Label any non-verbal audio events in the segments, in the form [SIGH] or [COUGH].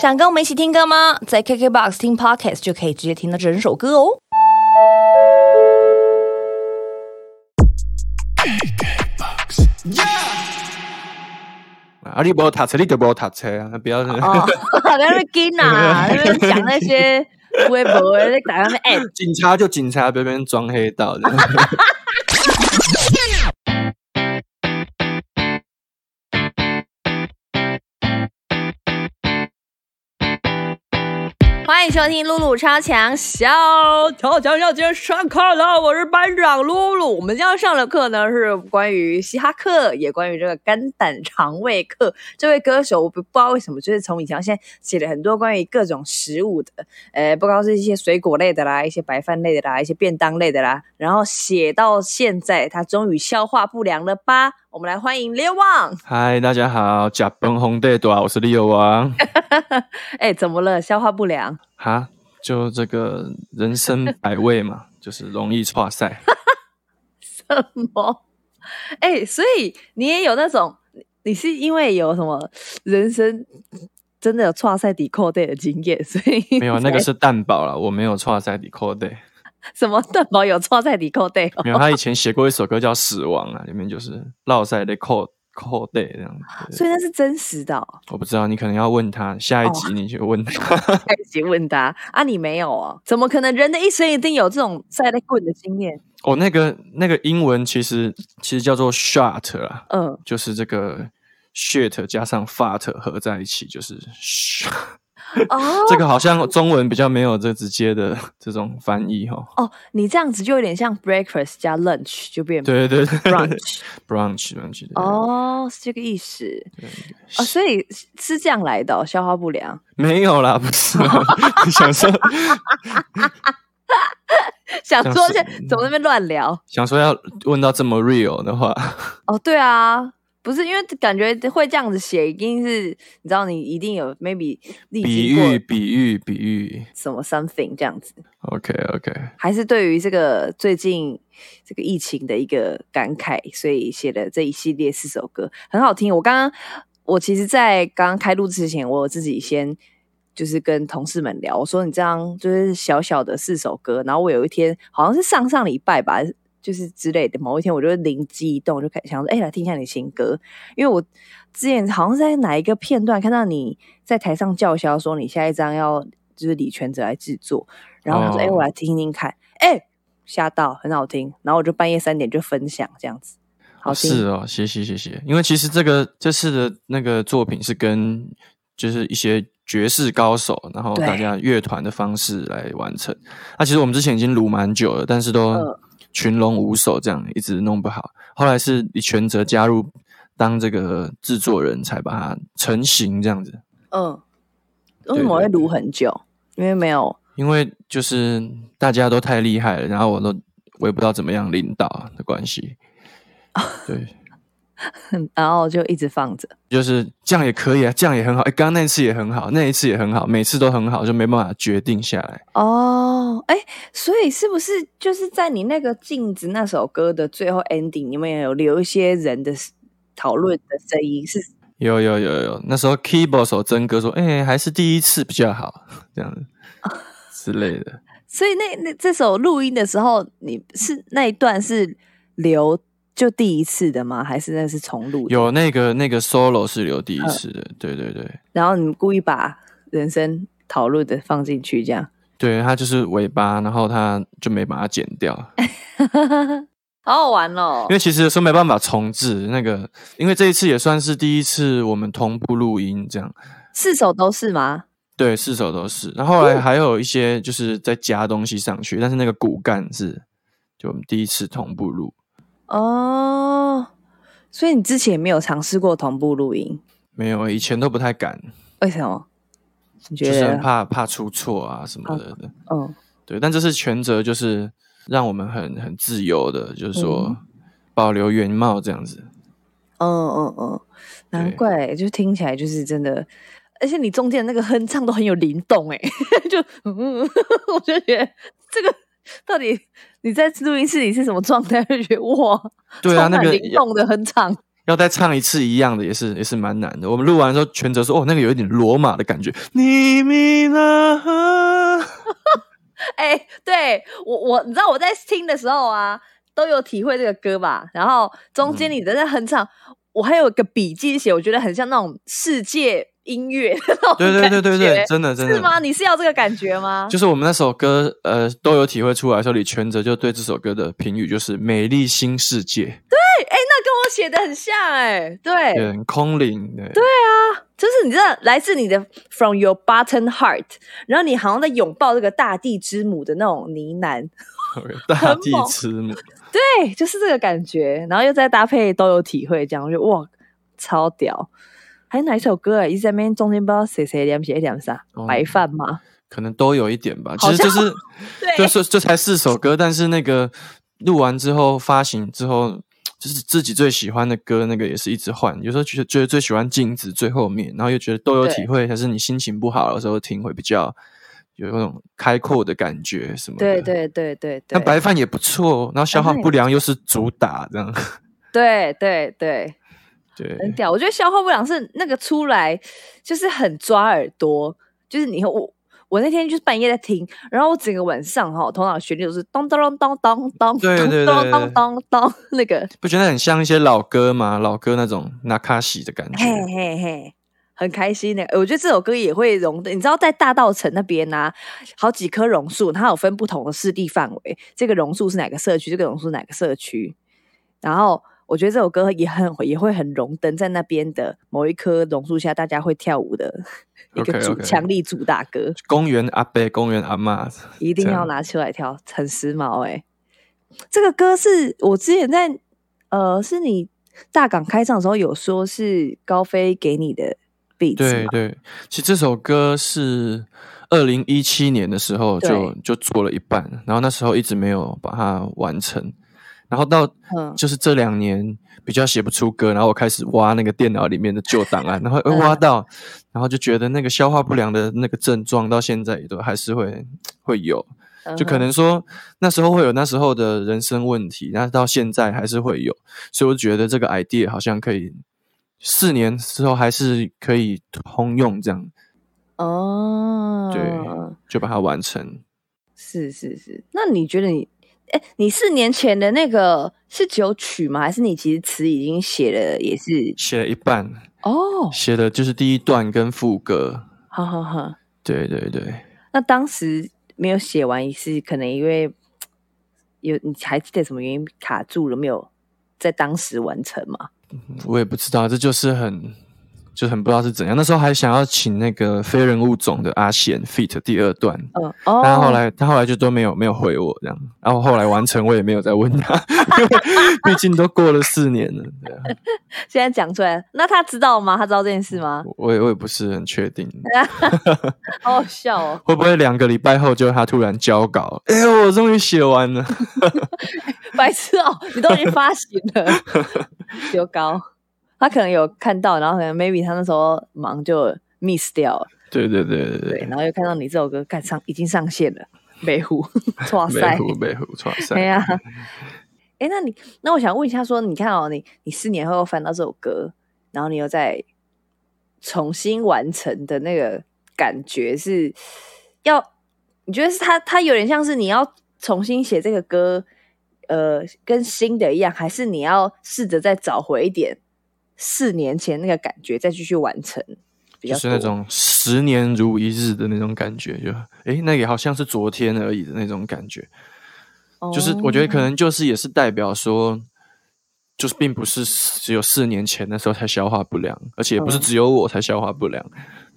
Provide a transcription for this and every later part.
想跟我们一起听歌吗？在 KKBOX 听 Podcast 就可以直接听到整首歌哦。啊，你不要踏车，你就不要踏车啊！不要，哦，[LAUGHS] 在那边跟啊，[LAUGHS] 那边讲那些 [LAUGHS] 微博，在打那边哎，警察就警察，别别装黑道的。欢迎收听露露超强小超强小姐上课了，我是班长露露。我们今天要上的课呢是关于嘻哈课，也关于这个肝胆肠胃课。这位歌手我不不知道为什么，就是从以前现在写了很多关于各种食物的，呃，不光是一些水果类的啦，一些白饭类的啦，一些便当类的啦，然后写到现在，他终于消化不良了吧？我们来欢迎刘旺。嗨，大家好，假崩红队多，我是李友王。[LAUGHS] 哎，怎么了？消化不良？哈，就这个人生百味嘛，[LAUGHS] 就是容易错赛。[LAUGHS] 什么？哎，所以你也有那种，你是因为有什么人生真的有岔赛抵扣队的经验，所以没有那个是蛋堡了，我没有岔赛抵扣队。[LAUGHS] 什么蛋堡有错赛底扣队？没有，他以前写过一首歌叫《死亡》啊，里面就是落在的扣。扣对这样子，所以那是真实的。我不知道，你可能要问他下一集，你去问他。[LAUGHS] 下一集问他啊，你没有哦？怎么可能？人的一生一定有这种赛雷棍的经验。哦，那个那个英文其实其实叫做 shot 啊，嗯，就是这个 shit 加上 fat 合在一起就是。哦，这个好像中文比较没有这直接的这种翻译哈。哦，你这样子就有点像 breakfast 加 lunch 就变对对对 brunch [LAUGHS] brunch brunch 哦，是这个意思。哦，所以是这样来的，消化不良。[LAUGHS] 没有啦，不是。[LAUGHS] 想说，想说，怎么那边乱聊？想说要问到这么 real 的话。哦，对啊。不是因为感觉会这样子写，一定是你知道，你一定有 maybe 比喻、比喻、比喻什么 something 这样子。OK OK，还是对于这个最近这个疫情的一个感慨，所以写的这一系列四首歌很好听。我刚刚我其实，在刚刚开录之前，我自己先就是跟同事们聊，我说你这样就是小小的四首歌，然后我有一天好像是上上礼拜吧。就是之类的，某一天我就灵机一动，就开始想说，哎，来听一下你新歌。因为我之前好像是在哪一个片段看到你在台上叫嚣说，你下一张要就是李全哲来制作，然后他说，哎，我来听听看，哎，吓到，很好听。然后我就半夜三点就分享这样子，好是哦，谢谢谢谢。因为其实这个这次的那个作品是跟就是一些爵士高手，然后大家乐团的方式来完成。那其实我们之前已经录蛮久了，但是都。群龙无首，这样一直弄不好。后来是李全哲加入当这个制作人才把它成型，这样子。嗯，为什么会撸很久？因为没有，因为就是大家都太厉害了，然后我都我也不知道怎么样领导的关系。[LAUGHS] 对。[LAUGHS] 然后就一直放着，就是这样也可以啊，这样也很好。哎，刚刚那次也很好，那一次也很好，每次都很好，就没办法决定下来。哦，哎，所以是不是就是在你那个镜子那首歌的最后 ending，你们也有留一些人的讨论的声音？是，有有有有，那时候 keyboard 手真哥说，哎，还是第一次比较好，[LAUGHS] 这样子之类的。[LAUGHS] 所以那那这首录音的时候，你是那一段是留。就第一次的吗？还是那是重录？有那个那个 solo 是留第一次的，对对对。然后你们故意把人生讨论的放进去，这样？对，它就是尾巴，然后它就没把它剪掉，[LAUGHS] 好好玩哦。因为其实说没办法重置那个，因为这一次也算是第一次我们同步录音，这样。四首都是吗？对，四首都是。然后来还有一些就是在加东西上去，但是那个骨干是就我们第一次同步录。哦，所以你之前没有尝试过同步录音？没有，以前都不太敢。为什么？就是怕怕出错啊什么的。嗯，对。但这是全责，就是让我们很很自由的，就是说保留原貌这样子。嗯嗯嗯，难怪，就听起来就是真的，而且你中间那个哼唱都很有灵动，[LAUGHS] 哎，就嗯，[LAUGHS] 我就觉得这个。到底你在录音室里是什么状态？[LAUGHS] 就觉得哇，对啊，那个灵动的很长，要再唱一次一样的，也是也是蛮难的。我们录完之后，全责说：“哦，那个有一点罗马的感觉。”你咪呢？哎，对我我你知道我在听的时候啊，都有体会这个歌吧。然后中间你在哼唱，我还有个笔记写，我觉得很像那种世界。音乐，对对对对对，真的真的，是吗？你是要这个感觉吗？就是我们那首歌，呃，都有体会出来。说李全哲就对这首歌的评语就是“美丽新世界”。对，哎，那跟我写的很像，哎，对，很空灵，对，对啊，就是你知道，来自你的 “from your button heart”，然后你好像在拥抱这个大地之母的那种呢喃，[LAUGHS] 大地之母，对，就是这个感觉，然后又再搭配都有体会，这样就哇，超屌。还有哪一首歌啊？一直在那边中间不知道谁谁连写点啥，白饭吗？可能都有一点吧。其实就是，就是这才四首歌，但是那个录完之后发行之后，就是自己最喜欢的歌，那个也是一直换。有时候觉得觉得最喜欢镜子最后面，然后又觉得都有体会，还是你心情不好的时候听会比较有那种开阔的感觉什么？对对对对对。那白饭也不错，然后消化不良又是主打这样。对对对。很屌，我觉得消化不良是那个出来就是很抓耳朵，就是你我我那天就是半夜在听，然后我整个晚上哈头脑旋律都是咚咚咚咚咚咚，对对对，咚咚咚咚那个，不觉得很像一些老歌吗？老歌那种纳卡西的感觉，嘿嘿嘿，很开心的。我觉得这首歌也会融的，你知道在大道城那边呢，好几棵榕树，它有分不同的势地范围，这个榕树是哪个社区？这个榕树哪个社区？然后。我觉得这首歌也很也会很荣登在那边的某一棵榕树下，大家会跳舞的 [LAUGHS] 一个主强力主打歌。公园阿伯，公园阿妈，一定要拿出来跳，很时髦哎。这个歌是我之前在呃，是你大港开唱的时候有说是高飞给你的 beat。对对，其实这首歌是二零一七年的时候就就做了一半，然后那时候一直没有把它完成。然后到就是这两年比较写不出歌，然后我开始挖那个电脑里面的旧档案，然后挖到，然后就觉得那个消化不良的那个症状到现在也都还是会会有，就可能说那时候会有那时候的人生问题，然后到现在还是会有，所以我觉得这个 idea 好像可以四年之后还是可以通用这样。哦，对，就把它完成。是是是，那你觉得你？哎，你四年前的那个是只有曲吗？还是你其实词已经写了，也是写了一半哦？写的就是第一段跟副歌。哈哈哈，对对对。那当时没有写完，是可能因为有你还记得什么原因卡住了，没有在当时完成吗？我也不知道，这就是很。就很不知道是怎样，那时候还想要请那个非人物种的阿贤 feat 第二段，嗯，但后来他后来就都没有没有回我这样，然后后来完成我也没有再问他，[LAUGHS] 毕竟都过了四年了，对啊。[LAUGHS] 现在讲出来，那他知道吗？他知道这件事吗？我也我也不是很确定，[LAUGHS] 好好笑哦。会不会两个礼拜后就他突然交稿？哎呦，我终于写完了，白痴哦，你都已经发行了，丢高。他可能有看到，然后可能 maybe 他那时候忙就 miss 掉了。对对对对对。然后又看到你这首歌看上已经上线了，美湖，[LAUGHS] 哇塞，美湖美湖，哇塞。对呀。哎，那你那我想问一下，说你看哦，你你四年后翻到这首歌，然后你又再重新完成的那个感觉是要？你觉得是他他有点像是你要重新写这个歌，呃，跟新的一样，还是你要试着再找回一点？四年前那个感觉，再继续完成，就是那种十年如一日的那种感觉，就诶，那也好像是昨天而已的那种感觉。就是我觉得可能就是也是代表说，就是并不是只有四年前的时候才消化不良，而且也不是只有我才消化不良。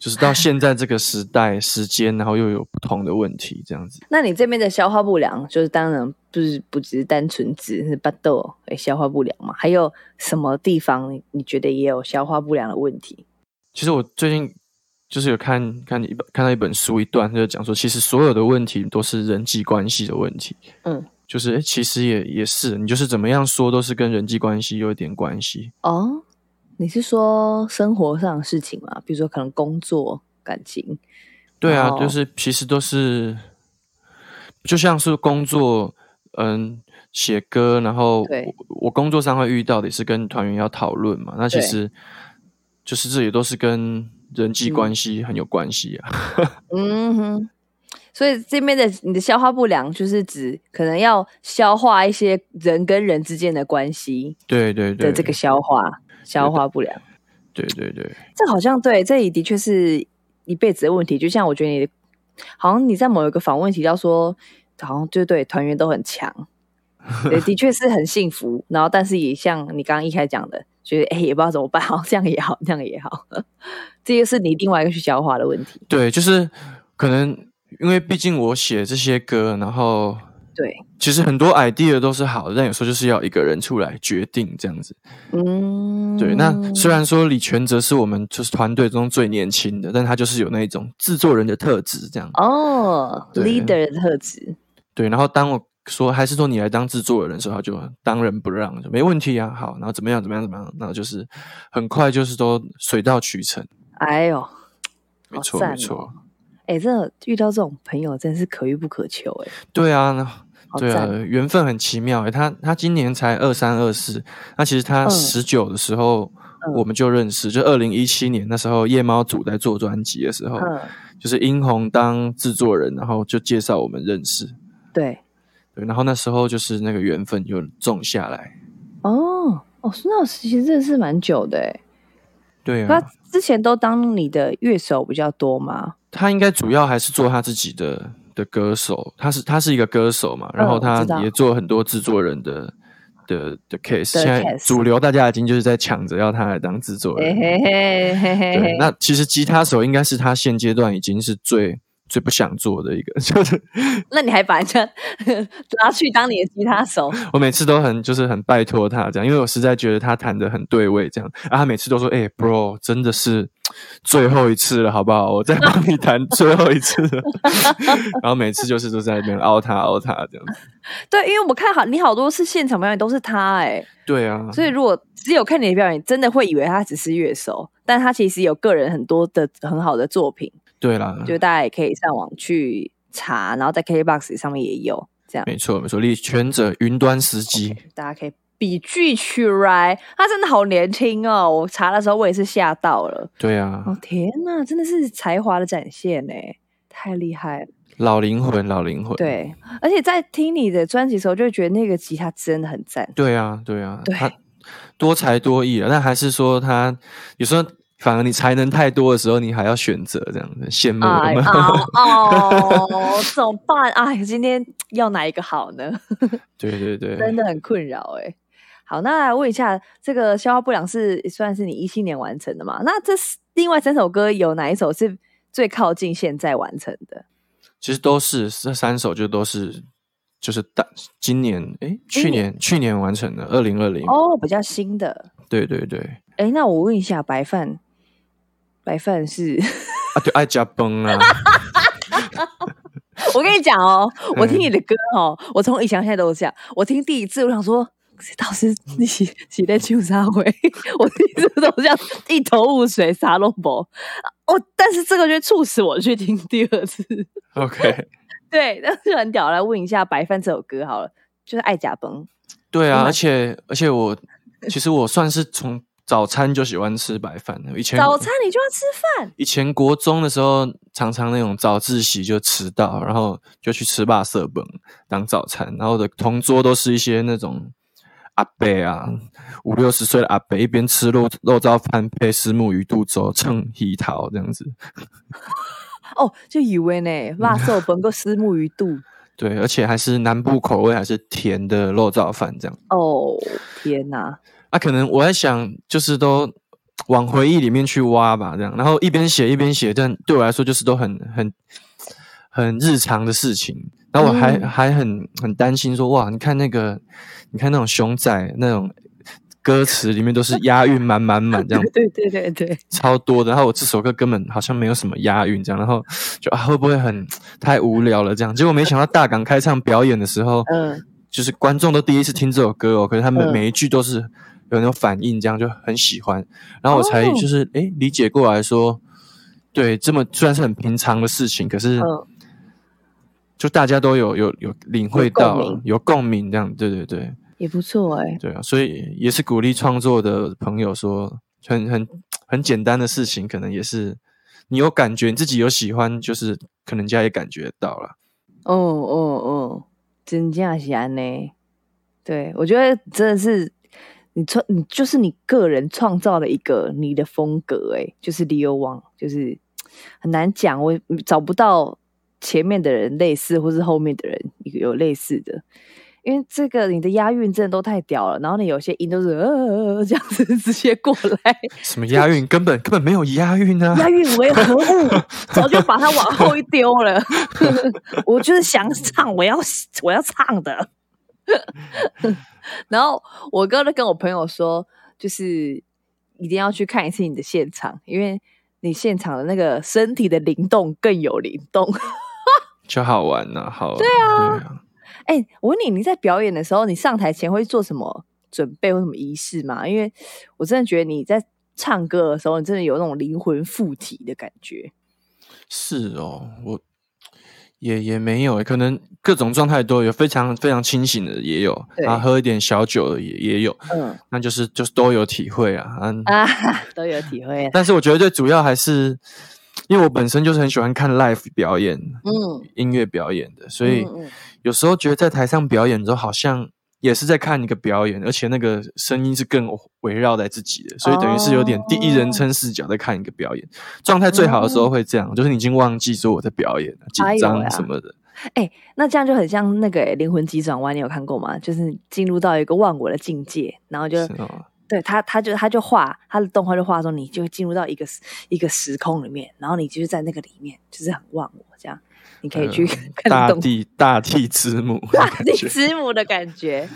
就是到现在这个时代、时间，然后又有不同的问题，这样子。那你这边的消化不良，就是当然不是不只是单纯只是巴豆诶消化不良嘛？还有什么地方你觉得也有消化不良的问题？其实我最近就是有看看一本看到一本书一段，就讲说，其实所有的问题都是人际关系的问题。嗯，就是其实也也是，你就是怎么样说都是跟人际关系有一点关系哦。你是说生活上的事情吗？比如说可能工作、感情？对啊，就是其实都是，就像是工作，嗯，写歌，然后我我工作上会遇到的也是跟团员要讨论嘛，那其对实就是这也都是跟人际嗯关系很有关系啊。[LAUGHS] 嗯哼，所以这边的你的消化不良，就是指可能要消化一些人跟人之间的关系对对对，的这个消化消化不良。对对对这好像对，这里的确是一辈子的问题。就像我觉得你的，好像你在某一个访问提到说，好像就对团员都很强，[LAUGHS] 对，的确是很幸福。然后，但是也像你刚刚一开始讲的，觉得哎、也不知道怎么办，好这样也好，那样也好，[LAUGHS] 这个是你另外一个去消化的问题。对，就是可能因为毕竟我写这些歌，然后对，其实很多 idea 都是好的，但有时候就是要一个人出来决定这样子。嗯，对，那虽然说李全哲是我们就是团队中最年轻的，但他就是有那种制作人的特质，这样。哦，leader 的特质，对，然后当我说还是说你来当制作人的时候，他就当仁不让，就没问题啊，好，然后怎么样怎么样怎么样，然后就是很快就是都水到渠成，哎呦，没错没错哦，哎、这遇到这种朋友真是可遇不可求哎、对啊，那对啊缘分很奇妙诶，欸他他今年才二三二四，那其实他嗯十九的时候。嗯我们就认识，就二零一七年那时候，夜猫组在做专辑的时候，嗯，就是殷红当制作人，然后就介绍我们认识。对，对，然后那时候就是那个缘分就种下来。哦哦，那其实真的是蛮久的哎。他对啊，之前都当你的乐手比较多吗？他应该主要还是做他自己的的歌手，他是他是一个歌手嘛，然后他也做很多制作人的的的 case。现在主流大家已经就是在抢着要他来当制作人。嘿嘿嘿嘿嘿对，，那其实吉他手应该是他现阶段已经是最最不想做的一个，[LAUGHS] 就是那你还把人家 [LAUGHS] 拉去当你的吉他手？我每次都很就是很拜托他这样，因为我实在觉得他弹的很对位这样，啊，他每次都说，哎、b r o 真的是最后一次了，好不好？我再帮你弹最后一次了。然后每次就是都在那边凹他凹他这样子。[LAUGHS] 对，因为我看好你好多次现场表演都是他哎，对啊，所以如果只有看你的表演，真的会以为他只是乐手，但他其实有个人很多的很好的作品，对啦，就大家也可以上网去查，然后在 KBox 上面也有这样。没错没错，李全者云端司机。大家可以比句起来，他真的好年轻哦！我查的时候我也是吓到了，对啊，哦天呐，真的是才华的展现呢，太厉害了。老灵魂老灵魂。对，而且在听你的专辑的时候，就会觉得那个吉他真的很赞。对啊对啊，对他多才多艺啊，但还是说他有时候反而你才能太多的时候，你还要选择这样子，羡慕哎有没有？[LAUGHS] 哦哦，怎么办？哎，今天要哪一个好呢？[LAUGHS] 对对对，真的很困扰哎。好，那来问一下，这个消化不良是算是你一七年完成的嘛？那这是另外三首歌有哪一首是最靠近现在完成的？其实都是这三首就都是就是大今年哎，去年去年完成的，二零二零。哦，比较新的。对对对，哎，那我问一下，白饭，白饭是？啊对，爱加崩啊，[LAUGHS] 我跟你讲哦，我听嗯你的歌哦，我从以前到现在都是这样。我听第一次，我想说，这老师你洗洗在秋沙会，[LAUGHS] 我第一次都这样一头雾水，啥都不。哦，但是这个就促使我去听第二次。OK，[LAUGHS] 对，但是很屌。来问一下《白饭》这首歌好了，就是爱甲崩。对啊，嗯而且而且我其实我算是从早餐就喜欢吃白饭的，以前早餐你就要吃饭，以前国中的时候，常常那种早自习就迟到，然后就去吃霸色本当早餐，然后的同桌都是一些那种阿伯啊，五六十岁的阿伯，一边吃肉肉燥饭配石木鱼肚粥，蹭鱼桃这样子。哦，就以为呢，辣色本个石木鱼肚。[LAUGHS] 对，而且还是南部口味，还是甜的肉燥饭这样。哦，天哪！啊，可能我在想，就是都往回忆里面去挖吧，这样，然后一边写一边写，但对我来说就是都很很很日常的事情。然后我还、嗯还很很担心说，哇，你看那个，你看那种熊仔那种歌词里面都是押韵满满满这样。[LAUGHS] 对对对对，超多的，然后我这首歌根本好像没有什么押韵，这样，然后就啊会不会很太无聊了这样？结果没想到大港开唱表演的时候，嗯，就是观众都第一次听这首歌哦，可是他们嗯每一句都是有那种反应，这样就很喜欢。然后我才哦就是诶、理解过来说，对，这么虽然是很平常的事情，可是嗯就大家都有有有领会到有共鸣这样，对对对，也不错哎。对啊，所以也是鼓励创作的朋友说，很很很简单的事情，可能也是你有感觉，你自己有喜欢，就是可能人家也感觉到了。哦哦哦，真假是安呢。对我觉得真的是。你创你就是你个人创造了一个你的风格，哎，就是 Leo Wang，就是很难讲，我找不到前面的人类似，或是后面的人有类似的，因为这个你的押韵真的都太屌了，然后你有些音都是呃这样子直接过来，[LAUGHS] 什么押韵根本根本没有押韵啊，[LAUGHS] 押韵为何物，早就把它往后一丢了，[LAUGHS] 我就是想唱，我要我要唱的。[LAUGHS] 然后我哥就跟我朋友说，就是一定要去看一次你的现场，因为你现场的那个身体的灵动更有灵动，[LAUGHS] 就好玩啊。好，对啊。哎，我问你，你在表演的时候，你上台前会做什么准备或什么仪式吗？因为我真的觉得你在唱歌的时候，你真的有那种灵魂附体的感觉。是哦，我。也也没有，可能各种状态都有，非常非常清醒的也有，然后喝一点小酒的也也有，嗯，那就是就是都有体会啊，啊，[LAUGHS] 都有体会。但是我觉得最主要还是，因为我本身就是很喜欢看 live 表演，嗯，音乐表演的，所以有时候觉得在台上表演之后好像。也是在看一个表演，而且那个声音是更围绕在自己的，所以等于是有点第一人称视角在看一个表演。状态最好的时候会这样，就是你已经忘记说我在表演，紧张什么的。哎，那这样就很像那个灵魂急转弯，你有看过吗？就是进入到一个忘我的境界，然后就对他，他就他就画他的动画就画说，你就进入到一个一个时空里面，然后你就是在那个里面，就是很忘我这样。你可以去看大地大地之母，大地之母的感觉。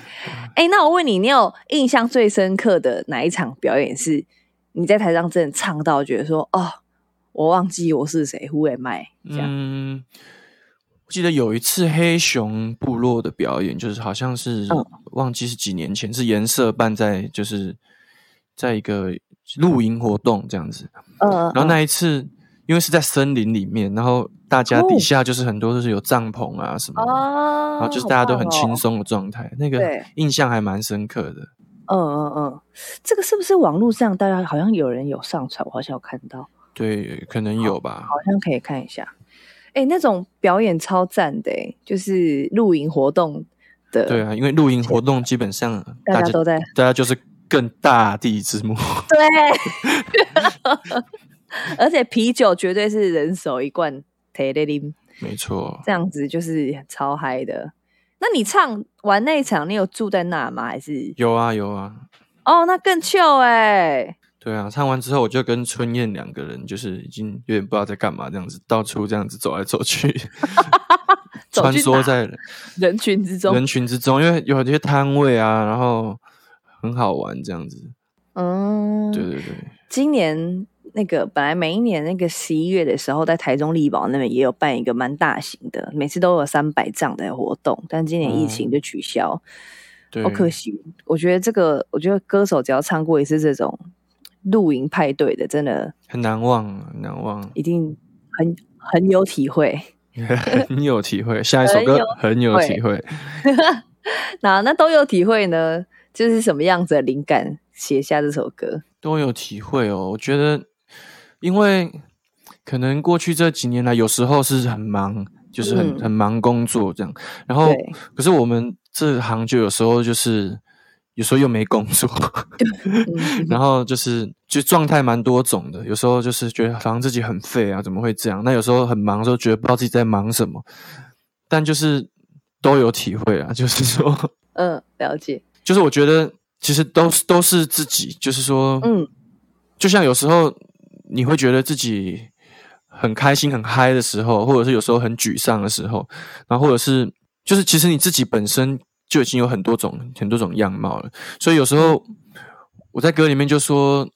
哎，那我问你，你有印象最深刻的哪一场表演是你在台上真的唱到觉得说，哦，我忘记我是谁，Who am I？这样。我记得有一次黑熊部落的表演，就是好像是忘记是几年前，是颜色办在就是在一个露营活动这样子。嗯，然后那一次。因为是在森林里面，然后大家底下就是很多都是有帐篷啊什么，然后就是大家都很轻松的状态，那个印象还蛮深刻的。嗯嗯嗯，这个是不是网络上大家好像有人有上传，我好像有看到。对，可能有吧。好像可以看一下。哎，那种表演超赞的，就是露营活动的。对啊，因为露营活动基本上大家都在，大家就是更大地之幕。对。[LAUGHS] 而且啤酒绝对是人手一罐 t e 林，没错，这样子就是超嗨的。那你唱完那一场，你有住在那吗？还是有啊有啊。哦，那更糗哎。对啊，唱完之后我就跟春燕两个人，就是已经有点不知道在干嘛，这样子到处这样子走来走去，[LAUGHS] 穿梭在人群之中，人群之中，因为有一些摊位啊，然后很好玩这样子。嗯，对对对，今年。那个本来每一年那个十一月的时候，在台中力宝那边也有办一个蛮大型的，每次都有三百丈的活动，但今年疫情就取消，好可惜。我觉得这个，我觉得歌手只要唱过一次这种露营派对的，真的很难忘，难忘，一定很很有体会，[LAUGHS] 很有体会。下一首歌很有体会，[LAUGHS] 那那都有体会呢？就是什么样子的灵感写下这首歌？都有体会哦，我觉得。因为可能过去这几年来，有时候是很忙，就是很很忙工作这样。然后，可是我们这行就有时候就是有时候又没工作，[LAUGHS] 然后就是就状态蛮多种的。有时候就是觉得好像自己很废啊，怎么会这样？那有时候很忙的时候，觉得不知道自己在忙什么。但就是都有体会啊，就是说，嗯，了解。就是我觉得其实都是都是自己，就是说，嗯，就像有时候。你会觉得自己很开心、很嗨的时候，或者是有时候很沮丧的时候，然后或者是就是其实你自己本身就已经有很多种、很多种样貌了。所以有时候我在歌里面就说，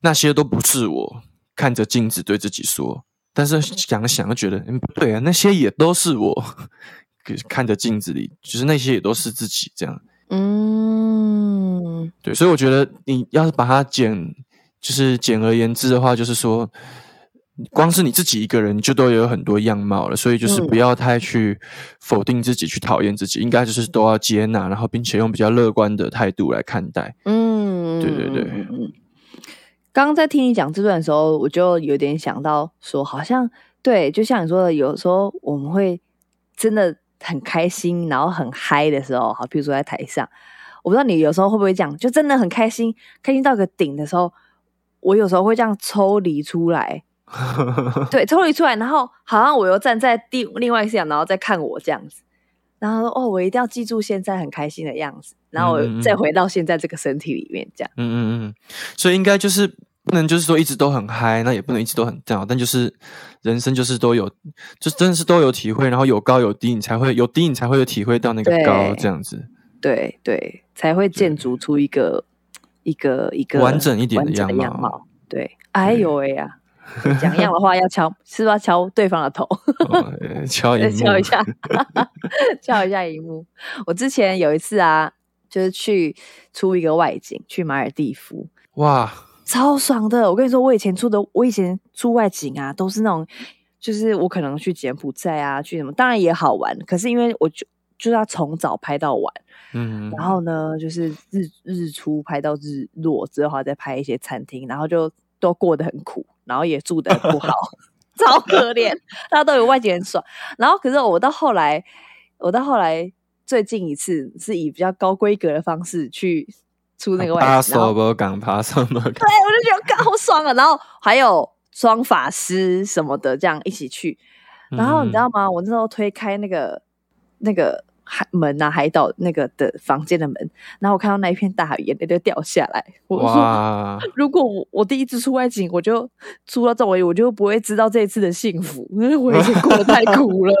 那些都不是我看着镜子对自己说，但是想想又觉得，嗯，不对啊，那些也都是我看着镜子里，就是那些也都是自己这样。嗯，对，所以我觉得你要是把它剪。就是简而言之的话，就是说，光是你自己一个人，就都有很多样貌了，所以就是不要太去否定自己，去讨厌自己，应该就是都要接纳，然后并且用比较乐观的态度来看待。嗯，对对对。嗯，刚刚在听你讲这段的时候，我就有点想到说，好像对，就像你说的，有时候我们会真的很开心，然后很嗨的时候，好，比如说在台上，我不知道你有时候会不会这样，就真的很开心，开心到个顶的时候，我有时候会这样抽离出来。[LAUGHS] 对，抽离出来，然后好像我又站在第另外一个视角，然后再看我这样子，然后说哦，我一定要记住现在很开心的样子，然后我再回到现在这个身体里面，这样。嗯嗯嗯，所以应该就是不能就是说一直都很嗨，那也不能一直都很掉，但就是人生就是都有，就真的是都有体会，然后有高有低，你才会有低，你才会有体会到那个高，这样子。对对，才会建筑出一个一个一个完整一点的样貌。对，哎呦喂呀！讲一样的话要敲，是不是要敲对方的头？敲一 [LAUGHS] 敲一下，敲一下荧幕。我之前有一次啊，就是去出一个外景，去马尔蒂夫，哇，超爽的！我跟你说，我以前出的，我以前出外景啊，都是那种，就是我可能去柬埔寨啊，去什么，当然也好玩。可是因为我就就是要从早拍到晚，嗯，然后呢，就是日日出拍到日落之后，再拍一些餐厅，然后就都过得很苦。然后也住的不好 [LAUGHS] [LAUGHS] 超可怜。大家都有外景很爽，然后可是我到后来，我到后来最近一次是以比较高规格的方式去出那个外景，爬什么岗，爬什么岗，对，我就觉得好爽啊！然后还有双法师什么的，这样一起去。然后你知道吗？我那时候推开那个那个。海门啊，海岛那个的房间的门，然后我看到那一片大海，眼泪就掉下来。我说，如果我我第一次出外景，我就出到这里，我就不会知道这一次的幸福，因 [LAUGHS] 为我已经过得太苦了。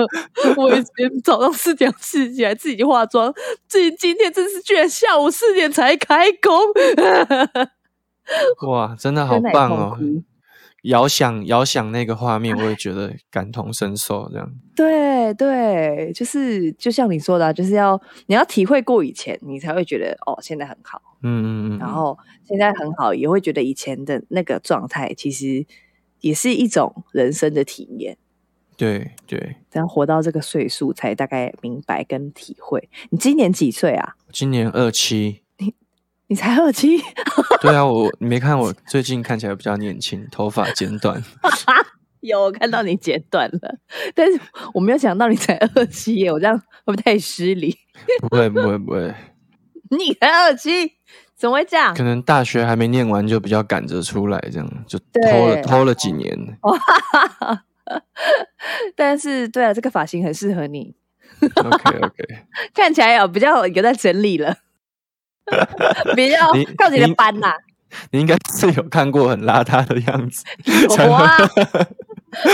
[LAUGHS] 我以前早上四点起来自己化妆，自己今天真是居然下午四点才开工。[LAUGHS] 哇，真的好棒哦！遥想遥想那个画面，[LAUGHS] 我也觉得感同身受。这样，对对，就是就像你说的，就是要你要体会过以前，你才会觉得哦，现在很好。嗯嗯嗯。然后现在很好，也会觉得以前的那个状态，其实也是一种人生的体验。对对，这样活到这个岁数，才大概明白跟体会。你今年几岁啊？今年二七。你才二七？[LAUGHS] 对啊，我你没看我最近看起来比较年轻，头发剪短。[LAUGHS] 有我看到你剪短了，但是我没有想到你才二七耶，我这样会不会太失礼？[LAUGHS] 不会不会不会，你才二七，怎么会这样？可能大学还没念完就比较赶着出来，这样就拖了拖了几年。但是对啊，这个发型很适合你。OK OK，看起来有比较有在整理了。[LAUGHS] 比较靠你的班呐，你应该是有看过很邋遢的样子，[LAUGHS] 有啊，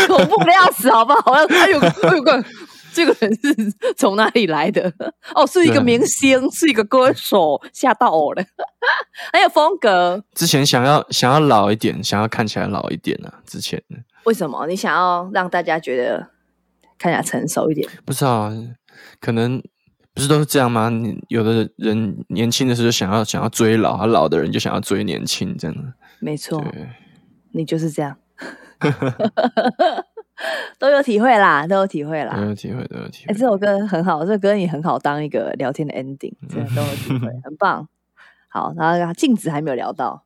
恐怖的要死，好不好？哎呦，哎呦个，这个人是从哪里来的？哦，是一个明星，是一个歌手，吓到我了。[LAUGHS] 很有风格。之前想要想要老一点，想要看起来老一点啊。之前为什么你想要让大家觉得看起来成熟一点？不知道，可能。不是都是这样吗？你有的人年轻的时候想要想要追老，而老的人就想要追年轻，真的。没错，你就是这样，[LAUGHS] 都有体会啦，都有体会啦，都有体会，都有体会。哎，这首歌很好，这首歌也很好当一个聊天的 ending，真的都有体会，[LAUGHS] 很棒。好，然后镜子还没有聊到，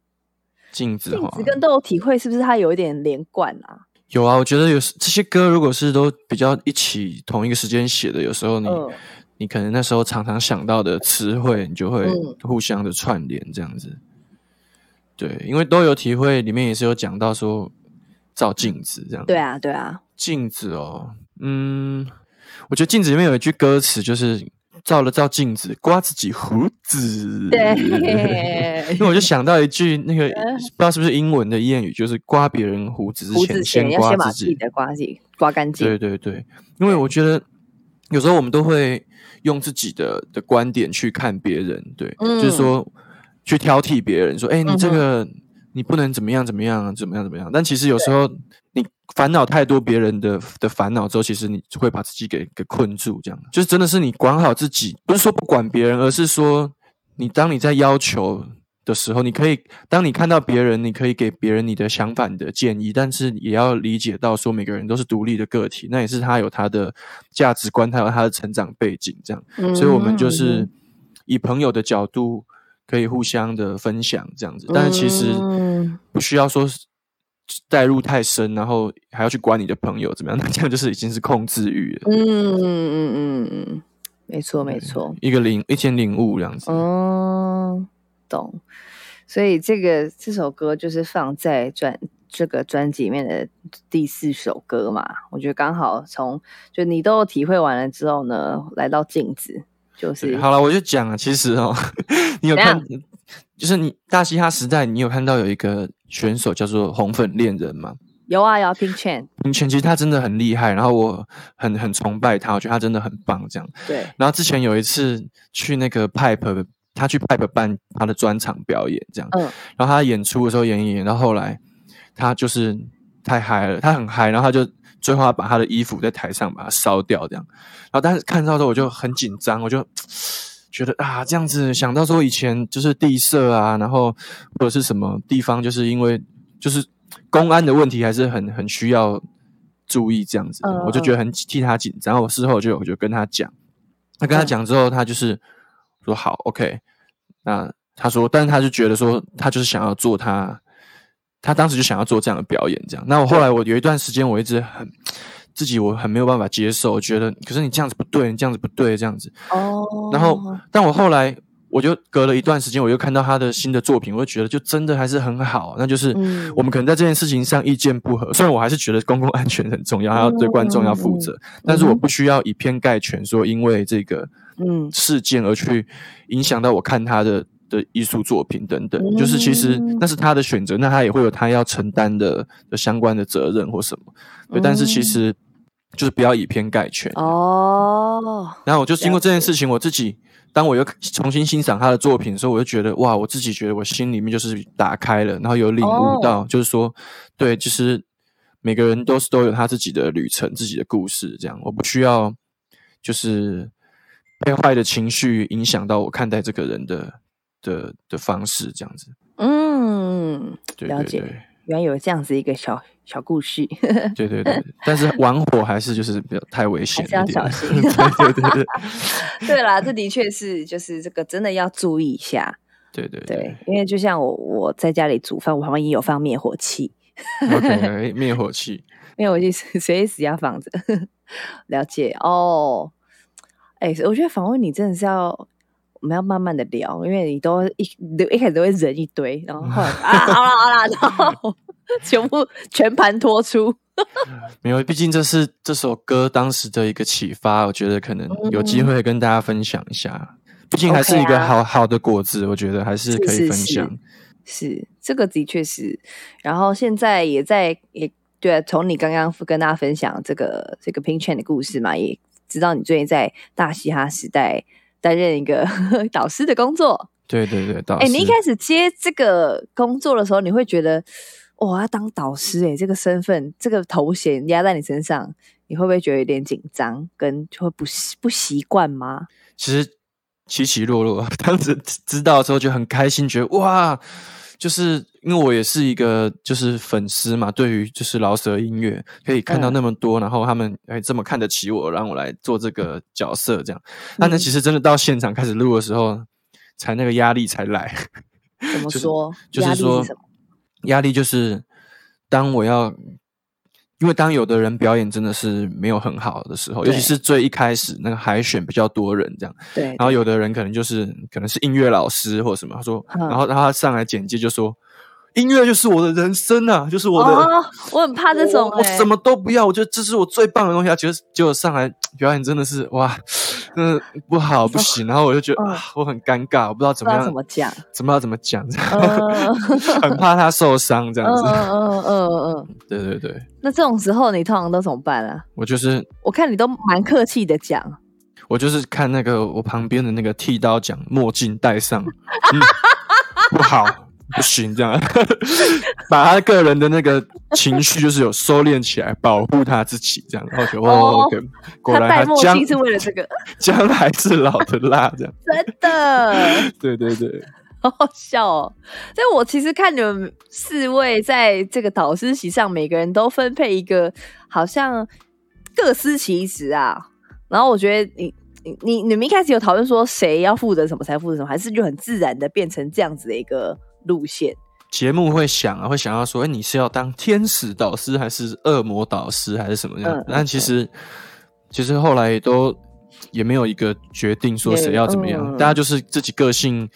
镜子，镜子跟都有体会，是不是它有一点连贯啊？有啊，我觉得有这些歌，如果是都比较一起同一个时间写的，有时候你。你可能那时候常常想到的词汇，你就会互相的串联这样子。对，因为都有体会，里面也是有讲到说照镜子这样。对啊，对啊。镜子哦，嗯，我觉得镜子里面有一句歌词，就是照了照镜子，刮自己胡子。对。[LAUGHS] 因为我就想到一句那个不知道是不是英文的谚语，就是刮别人胡子之前，先刮自己的刮自己刮干净。对对对，因为我觉得有时候我们都会。用自己的的观点去看别人，对，就是说去挑剔别人，说，哎，你这个你不能怎么样怎么样，怎么样怎么样。但其实有时候你烦恼太多别人的的烦恼之后，其实你会把自己给给困住。这样，就是真的是你管好自己，不是说不管别人，而是说你当你在要求的时候，你可以当你看到别人，你可以给别人你的想法、你的建议，但是也要理解到说每个人都是独立的个体，那也是他有他的价值观，他有他的成长背景，这样，所以我们就是以朋友的角度可以互相的分享这样子，但是其实不需要说带入太深，然后还要去管你的朋友怎么样，[LAUGHS] 那这样就是已经是控制欲了。嗯嗯嗯嗯嗯，没错没错，一个领一天领悟这样子。哦。懂，所以这个这首歌就是放在专这个专辑里面的第四首歌嘛。我觉得刚好从就你都体会完了之后呢，来到镜子就是好了。我就讲啊，其实哦，[LAUGHS] 你有看，就是你大嘻哈时代，你有看到有一个选手叫做红粉恋人吗？有啊，有 Pink Chain，Pink Chain 其实他真的很厉害，然后我很很崇拜他，我觉得他真的很棒。这样对。然后之前有一次去那个 Pipe。他去 Pipe 办他的专场表演，这样，嗯，然后他演出的时候演一演，然后后来他就是太嗨了，他很嗨，然后他就最后把他的衣服在台上把它烧掉，这样，然后但是看到之后我就很紧张，我就觉得啊，这样子想到说以前就是地色啊，然后或者是什么地方，就是因为就是公安的问题还是很很需要注意这样子，我就觉得很替他紧张，我事后就我就跟他讲，他跟他讲之后，他就是。说好，OK。那他说，但是他就觉得说，他就是想要做他，他当时就想要做这样的表演，这样。那我后来我有一段时间，我一直很自己，我很没有办法接受，觉得，可是你这样子不对，你这样子不对，这样子。哦。然后，但我后来。我就隔了一段时间，我又看到他的新的作品，我就觉得就真的还是很好。那就是我们可能在这件事情上意见不合，虽然我还是觉得公共安全很重要，还要对观众要负责，但是我不需要以偏概全，说因为这个嗯事件而去影响到我看他的的艺术作品等等。就是其实那是他的选择，那他也会有他要承担的的相关的责任或什么。对，但是其实就是不要以偏概全哦。然后我就经过这件事情，我自己。当我又重新欣赏他的作品的时候，我就觉得哇，我自己觉得我心里面就是打开了，然后有领悟到，就是说，对，其实每个人都是都有他自己的旅程、自己的故事，这样我不需要就是被坏的情绪影响到我看待这个人的的的方式，这样子。嗯，了解，原来有这样子一个小。小故事，[LAUGHS] 对对对，但是玩火还是就是比较太危险，要小心。[LAUGHS] 对对对，对啦，这的确是就是这个真的要注意一下。对对对，因为就像我我在家里煮饭，我旁边也有放灭火器。OK，灭火器，灭火器 [LAUGHS] 随时要放着。了解哦。哎，我觉得访问你真的是要我们要慢慢的聊，因为你都一一开始都会人一堆，然后后来啊，好了好了，然后。[LAUGHS] 全部全盘托出，[LAUGHS] 没有，毕竟这是这首歌当时的一个启发，我觉得可能有机会跟大家分享一下。毕竟还是一个好好的果子，我觉得还是可以分享。是这个的确是，然后现在也在也对，从你刚刚跟大家分享这个这个 Pin Chain 的故事嘛，也知道你最近在大嘻哈时代担任一个 [LAUGHS] 导师的工作。对对对，导师。哎，你一开始接这个工作的时候，你会觉得？我要当导师诶，这个身份、这个头衔压在你身上，你会不会觉得有点紧张，跟就会不不习惯吗？其实起起落落，[LAUGHS] 当时知道之后就很开心，觉得哇，就是因为我也是一个就是粉丝嘛，对于就是老舍音乐可以看到那么多，然后他们哎这么看得起我，让我来做这个角色，这样。但那其实真的到现场开始录的时候，才那个压力才来。怎么 [LAUGHS] 说？就是说。压力就是，当我要，因为当有的人表演真的是没有很好的时候，尤其是最一开始那个海选比较多人这样，对，然后有的人可能就是可能是音乐老师或什么，他说，然后然后他上来简介就说。音乐就是我的人生啊，就是我的。我很怕这种，我什么都不要，我觉得这是我最棒的东西啊！结果结果上来表演真的是哇，[LAUGHS] 嗯，不好不行，然后我就觉得啊，我很尴尬，我不知道怎么样怎么讲，怎么要怎么讲，[LAUGHS] 很怕他受伤这样子。嗯嗯嗯嗯嗯，对对对。那这种时候你通常都怎么办啊？我就是，我看你都蛮客气的讲。我就是看那个我旁边的那个剃刀讲，墨镜戴上，不好。不行，这样 [LAUGHS] 把他个人的那个情绪就是有收敛起来，保护他自己，这样。然后就哦，果然他将是为了这个，[LAUGHS] 将来是老的辣，这样。[LAUGHS] 真的？对对对。好好笑哦！所以我其实看你们四位在这个导师席上，每个人都分配一个，好像各司其职啊。然后我觉得你、你、你、你们一开始有讨论说谁要负责什么，才负责什么，还是就很自然的变成这样子的一个路线？节目会想啊，会想要说，哎，你是要当天使导师，还是恶魔导师，还是什么样？但其实，其实后来都也没有一个决定说谁要怎么样，大家就是自己个性。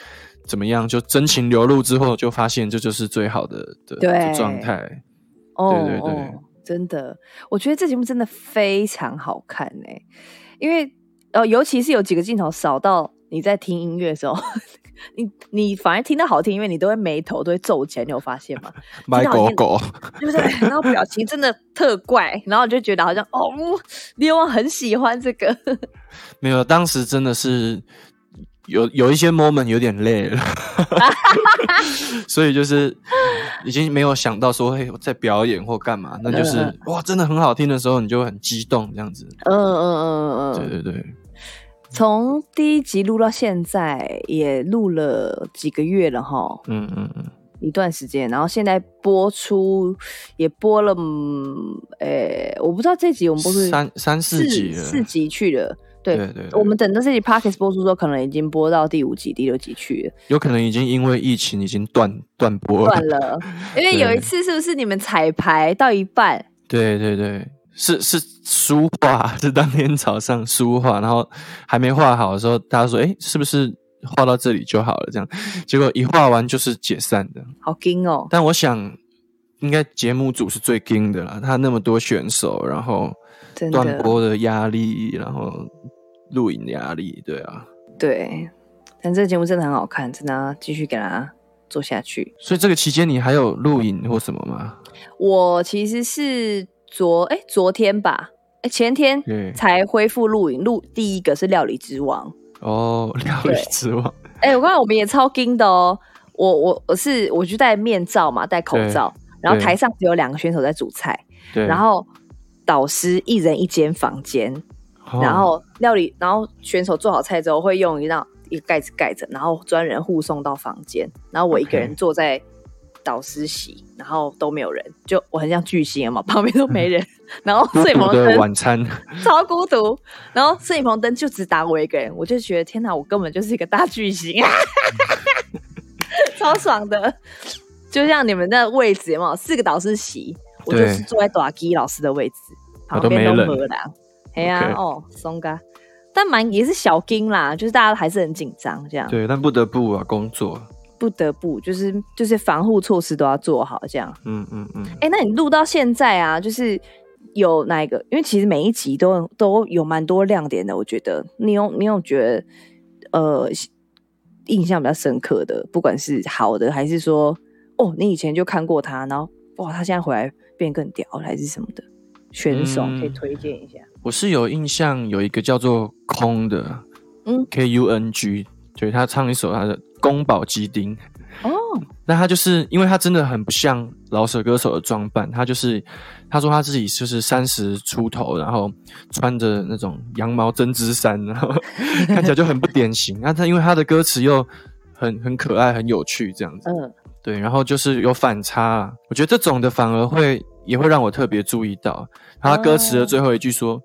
怎么样？就真情流露之后，就发现这就是最好的的状态。哦，对对对，真的，我觉得这节目真的非常好看哎，因为呃，尤其是有几个镜头扫到你在听音乐的时候，你你反而听到好听因为，你都会眉头都会皱起来，你有发现吗？[LAUGHS] 买狗狗，[LAUGHS] 对不对？然后表情真的特怪，然后就觉得好像哦，李王很喜欢这个。[LAUGHS] 没有，当时真的是。有有一些 moment 有点累了，所以就是已经没有想到说会在表演或干嘛，那就是哇，真的很好听的时候，你就很激动这样子。嗯嗯嗯嗯，对对对。从第一集录到现在也录了几个月了哈，嗯嗯嗯，一段时间，然后现在播出也播了，呃，我不知道这集我们播出三三四集四集去了。对对对，我们等到这集 Parkes 播出之后，可能已经播到第五集、第六集去了。有可能已经因为疫情已经断断播断了。因为有一次是不是你们彩排到一半？对对对，是是书画，[LAUGHS] 是当天早上书画，然后还没画好的时候，大家说：“哎，是不是画到这里就好了？”这样，结果一画完就是解散的，好惊哦！但我想，应该节目组是最惊的啦，他那么多选手，然后断播的压力，然后。录影的压力，对啊，对，但这个节目真的很好看，真的继续给它做下去。所以这个期间你还有录影或什么吗？我其实是昨哎昨天吧，哎前天才恢复录影，录第一个是《料理之王》哦，《[LAUGHS] 料理之王》哎，我刚才我们也超惊的哦，我我我是我就戴面罩嘛，戴口罩，然后台上只有两个选手在煮菜，对，然后导师一人一间房间。然后料理，然后选手做好菜之后，会用一道一个盖子盖着，然后专人护送到房间。然后我一个人坐在导师席，然后都没有人，就我很像巨星嘛，旁边都没人。[LAUGHS] 然后摄影棚灯晚餐超孤独，然后摄影棚灯就只打我一个人，我就觉得天哪，我根本就是一个大巨星，[LAUGHS] 超爽的。就像你们的位置有没有四个导师席，我就是坐在短基老师的位置，旁边都没人。哎呀，哦，松哥，但蛮也是小惊啦，就是大家还是很紧张这样。对，但不得不啊，工作不得不，就是就是防护措施都要做好这样。嗯嗯嗯。哎，那你录到现在啊，就是有哪一个？因为其实每一集都都有蛮多亮点的，我觉得你有你有觉得呃印象比较深刻的，不管是好的还是说哦，你以前就看过他，然后哇，他现在回来变更屌还是什么的选手，可以推荐一下。我是有印象，有一个叫做空的，嗯，K U N G，对他唱一首他的《宫保鸡丁》哦，那他就是因为他真的很不像老舍歌手的装扮，他就是他说他自己就是三十出头，然后穿着那种羊毛针织衫，然后 [LAUGHS] 看起来就很不典型。那他因为他的歌词又很很可爱、很有趣，这样子，嗯，对，然后就是有反差，我觉得这种的反而会也会让我特别注意到他歌词的最后一句说。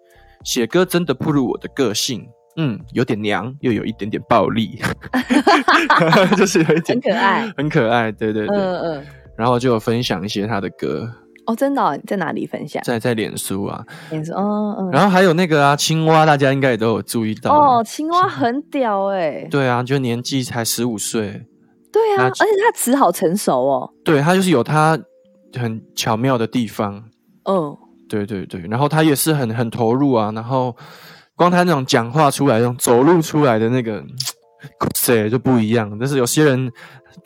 写歌真的不如我的个性，嗯，有点娘，又有一点点暴力，[LAUGHS] [LAUGHS] 就是有一点很可爱，很可爱，对对对，嗯嗯。然后就有分享一些他的歌，哦，真的，在哪里分享？在在脸书啊，脸书，哦嗯。然后还有那个啊，青蛙，大家应该也都有注意到。哦，青蛙很屌哎，对啊，就年纪才十五岁，对啊，而且他词好成熟哦，对他就是有他很巧妙的地方，嗯。对对对，然后他也是很很投入啊，然后光他那种讲话出来、那种走路出来的那个，谁就 [TSK] 不一样。但是有些人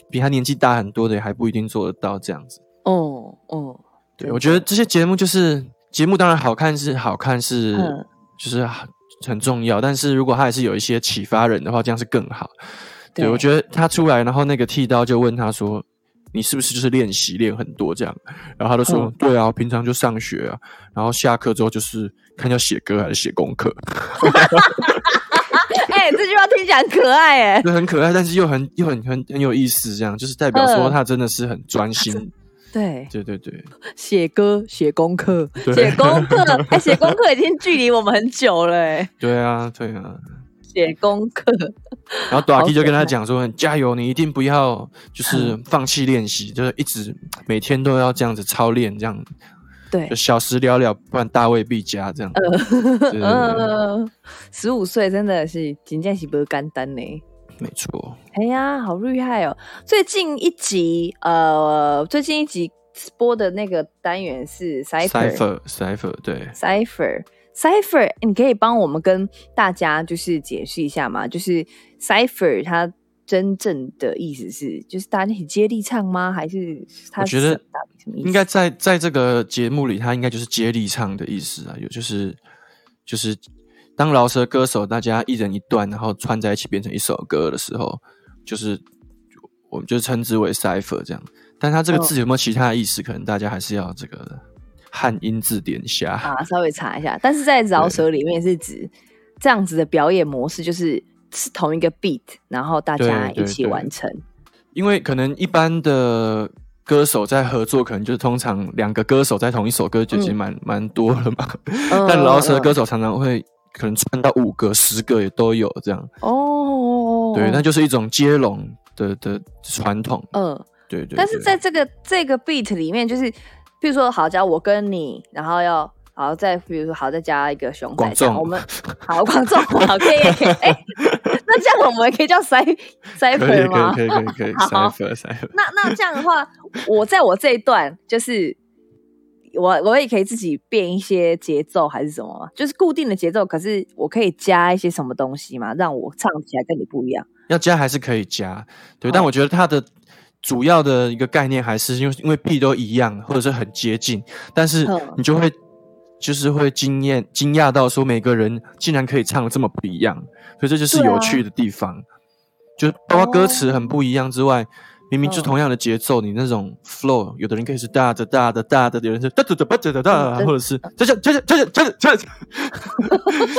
比他年纪大很多的，还不一定做得到这样子。哦哦，对，我觉得这些节目就是节目，当然好看是好看是，就是很重要。但是如果他还是有一些启发人的话，这样是更好。对我觉得他出来，然后那个剃刀就问他说。你是不是就是练习练很多这样？然后他就说：“对啊，平常就上学啊，然后下课之后就是看要写歌还是写功课。[LAUGHS] ”哎，这句话听起来很可爱，哎，对很可爱，但是又很又很很很有意思，这样就是代表说他真的是很专心。对对对对，写歌、写功课、写功课，哎，写功课已经距离我们很久了，哎。对啊，对啊。写功课，[LAUGHS] 然后 d a k 就跟他讲说：“加油，你一定不要就是放弃练习，就是一直每天都要这样子操练，这样对，就小时了了，不然大未必佳。”这样，[LAUGHS] 呃，十五岁真的是真正是不简单呢。没错。哎呀，好厉害哦！最近一集，呃，最近一集播的那个单元是 Cipher，Cipher，对，Cipher。Cipher，你可以帮我们跟大家就是解释一下吗？就是 Cipher 它真正的意思是，就是大家一起接力唱吗？还是我觉得应该在在这个节目里，它应该就是接力唱的意思啊。有就是就是当饶舌歌手大家一人一段，然后串在一起变成一首歌的时候，就是我们就称之为 Cipher 这样。但它这个字有没有其他的意思？可能大家还是要这个。汉音字典下啊，稍微查一下。但是在饶舌里面是指这样子的表演模式，就是是同一个 beat，然后大家一起完成。因为可能一般的歌手在合作，可能就是通常两个歌手在同一首歌就已经蛮蛮多了嘛。[LAUGHS] 但饶舌歌手常常会可能串到五个、十个也都有这样。哦，对，那就是一种接龙的的传统。嗯，对对。但是在这个这个 beat 里面，就是。比如说，好，假如我跟你，然后要，好再比如说，好再加一个熊仔，这样我们好广众，好可以，哎，[LAUGHS] 那这样我们可以叫塞塞粉吗？可以可以可以，[LAUGHS] 塞粉塞粉。那那这样的话，我在我这一段，就是我我也可以自己变一些节奏还是什么就是固定的节奏，可是我可以加一些什么东西嘛，让我唱起来跟你不一样。要加还是可以加，对，但我觉得它的。主要的一个概念还是因为因为 B 都一样或者是很接近，但是你就会就是会惊艳惊讶到说每个人竟然可以唱的这么不一样，所以这就是有趣的地方。就包括歌词很不一样之外，明明就同样的节奏，你那种 flow，有的人可以是哒哒哒哒哒的，有人是哒哒哒哒哒哒，或者是这这这这这这这，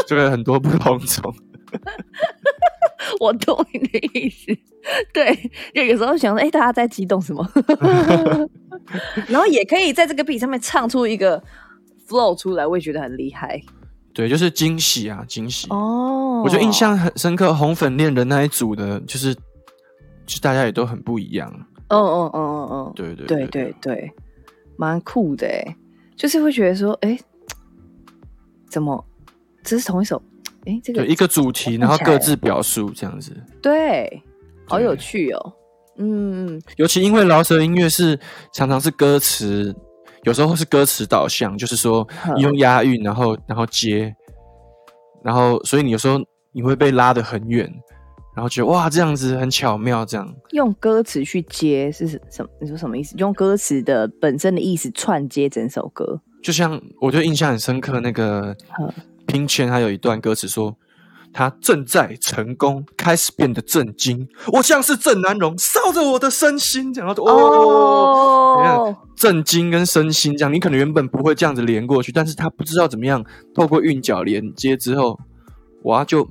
就会很多不同种。[LAUGHS] [LAUGHS] 我懂你的意思，对，就有时候想说，哎，大家在激动什么？[LAUGHS] [LAUGHS] 然后也可以在这个 beat 上面唱出一个 flow 出来，我也觉得很厉害。对，就是惊喜啊，惊喜哦！我觉得印象很深刻，红粉恋人那一组的，就是，就大家也都很不一样。嗯嗯嗯嗯嗯，对对对对对，蛮酷的哎，就是会觉得说，哎，怎么这是同一首？哎，这个一个主题，然后各自表述这样子，对，好有趣哦。嗯，尤其因为饶舌音乐是常常是歌词，有时候是歌词导向，就是说用押韵，然后然后接，然后所以你有时候你会被拉得很远，然后觉得哇，这样子很巧妙，这样用歌词去接是什么？你说什么意思？用歌词的本身的意思串接整首歌，就像我觉得印象很深刻那个。拼圈还有一段歌词说：“他正在成功，开始变得震惊。我像是郑南荣，烧着我的身心。”这样哦，你看震惊跟身心这样，你可能原本不会这样子连过去，但是他不知道怎么样透过韵脚连接之后，哇就。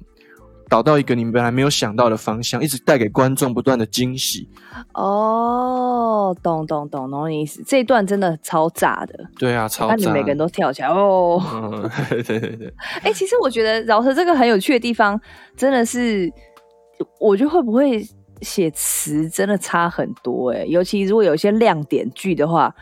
导到一个你们本来没有想到的方向，一直带给观众不断的惊喜。哦，懂懂懂懂意思。这一段真的超炸的。对啊，超炸。那你每个人都跳起来哦。[LAUGHS] 对对对。哎，其实我觉得饶舌这个很有趣的地方，真的是，我觉得会不会写词真的差很多？哎，尤其如果有一些亮点句的话，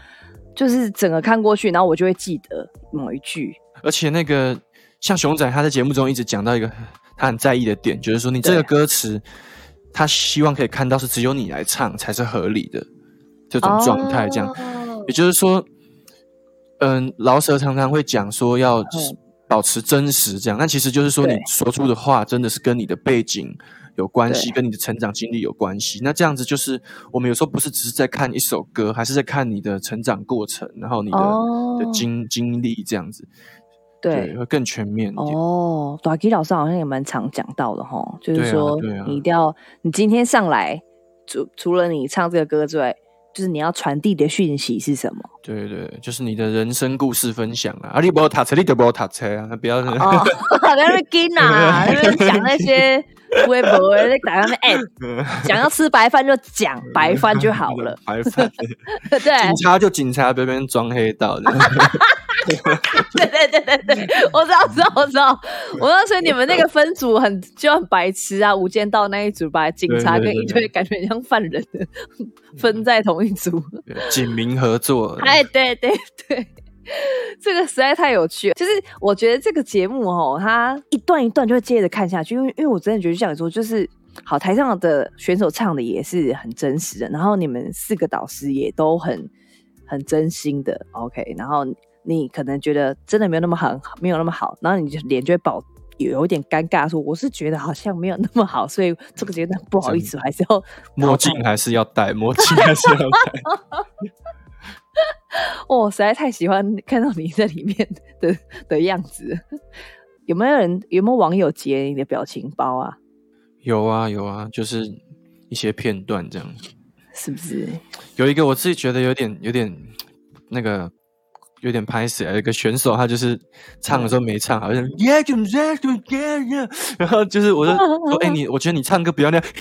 就是整个看过去，然后我就会记得某一句。而且那个像熊仔，他在节目中一直讲到一个。他很在意的点就是说，你这个歌词，他希望可以看到是只有你来唱才是合理的这种状态。这样，也就是说，嗯，老舍常常会讲说要保持真实，这样，那其实就是说你说出的话真的是跟你的背景有关系，跟你的成长经历有关系。那这样子就是我们有时候不是只是在看一首歌，还是在看你的成长过程，然后你的的经经历这样子。对，会更全面一点哦。短吉老师好像也蛮常讲到的哈，就是说你一定要，你今天上来，除除了你唱这个歌之外，就是你要传递的讯息是什么？对对，就是你的人生故事分享啊！啊，你不要塔车，你就不要塔车啊！不要哦，[LAUGHS] 在那边跟啊，那边讲那些微博，在打那边哎，[LAUGHS] 想要吃白饭就讲白饭就好了，[LAUGHS] 白饭。[LAUGHS] 对，警察就警察，别边装黑道的。对对对对对，我知道，知道，我知道。我当时你们那个分组很就很白痴啊，无间道那一组把警察跟一堆感觉像犯人的分在同一组，警民合作。哎，对对对，[LAUGHS] 这个实在太有趣了。就是我觉得这个节目哦，它一段一段就会接着看下去，因为因为我真的觉得像你说，就是好台上的选手唱的也是很真实的，然后你们四个导师也都很很真心的，OK，然后。你可能觉得真的没有那么好，没有那么好，然后你就脸就会保有有点尴尬，说我是觉得好像没有那么好，所以这个阶段不好意思，还是要 [LAUGHS] 墨镜还是要戴，墨镜还是要戴。[LAUGHS] 哦，实在太喜欢看到你在里面的的样子。有没有人有没有网友截你的表情包啊？有啊有啊，就是一些片段这样，是不是？有一个我自己觉得有点有点那个。有点拍死，有一个选手，他就是唱的时候没唱好，像然后就是我就 [LAUGHS] 说，哎，你我觉得你唱歌不要那样，[LAUGHS]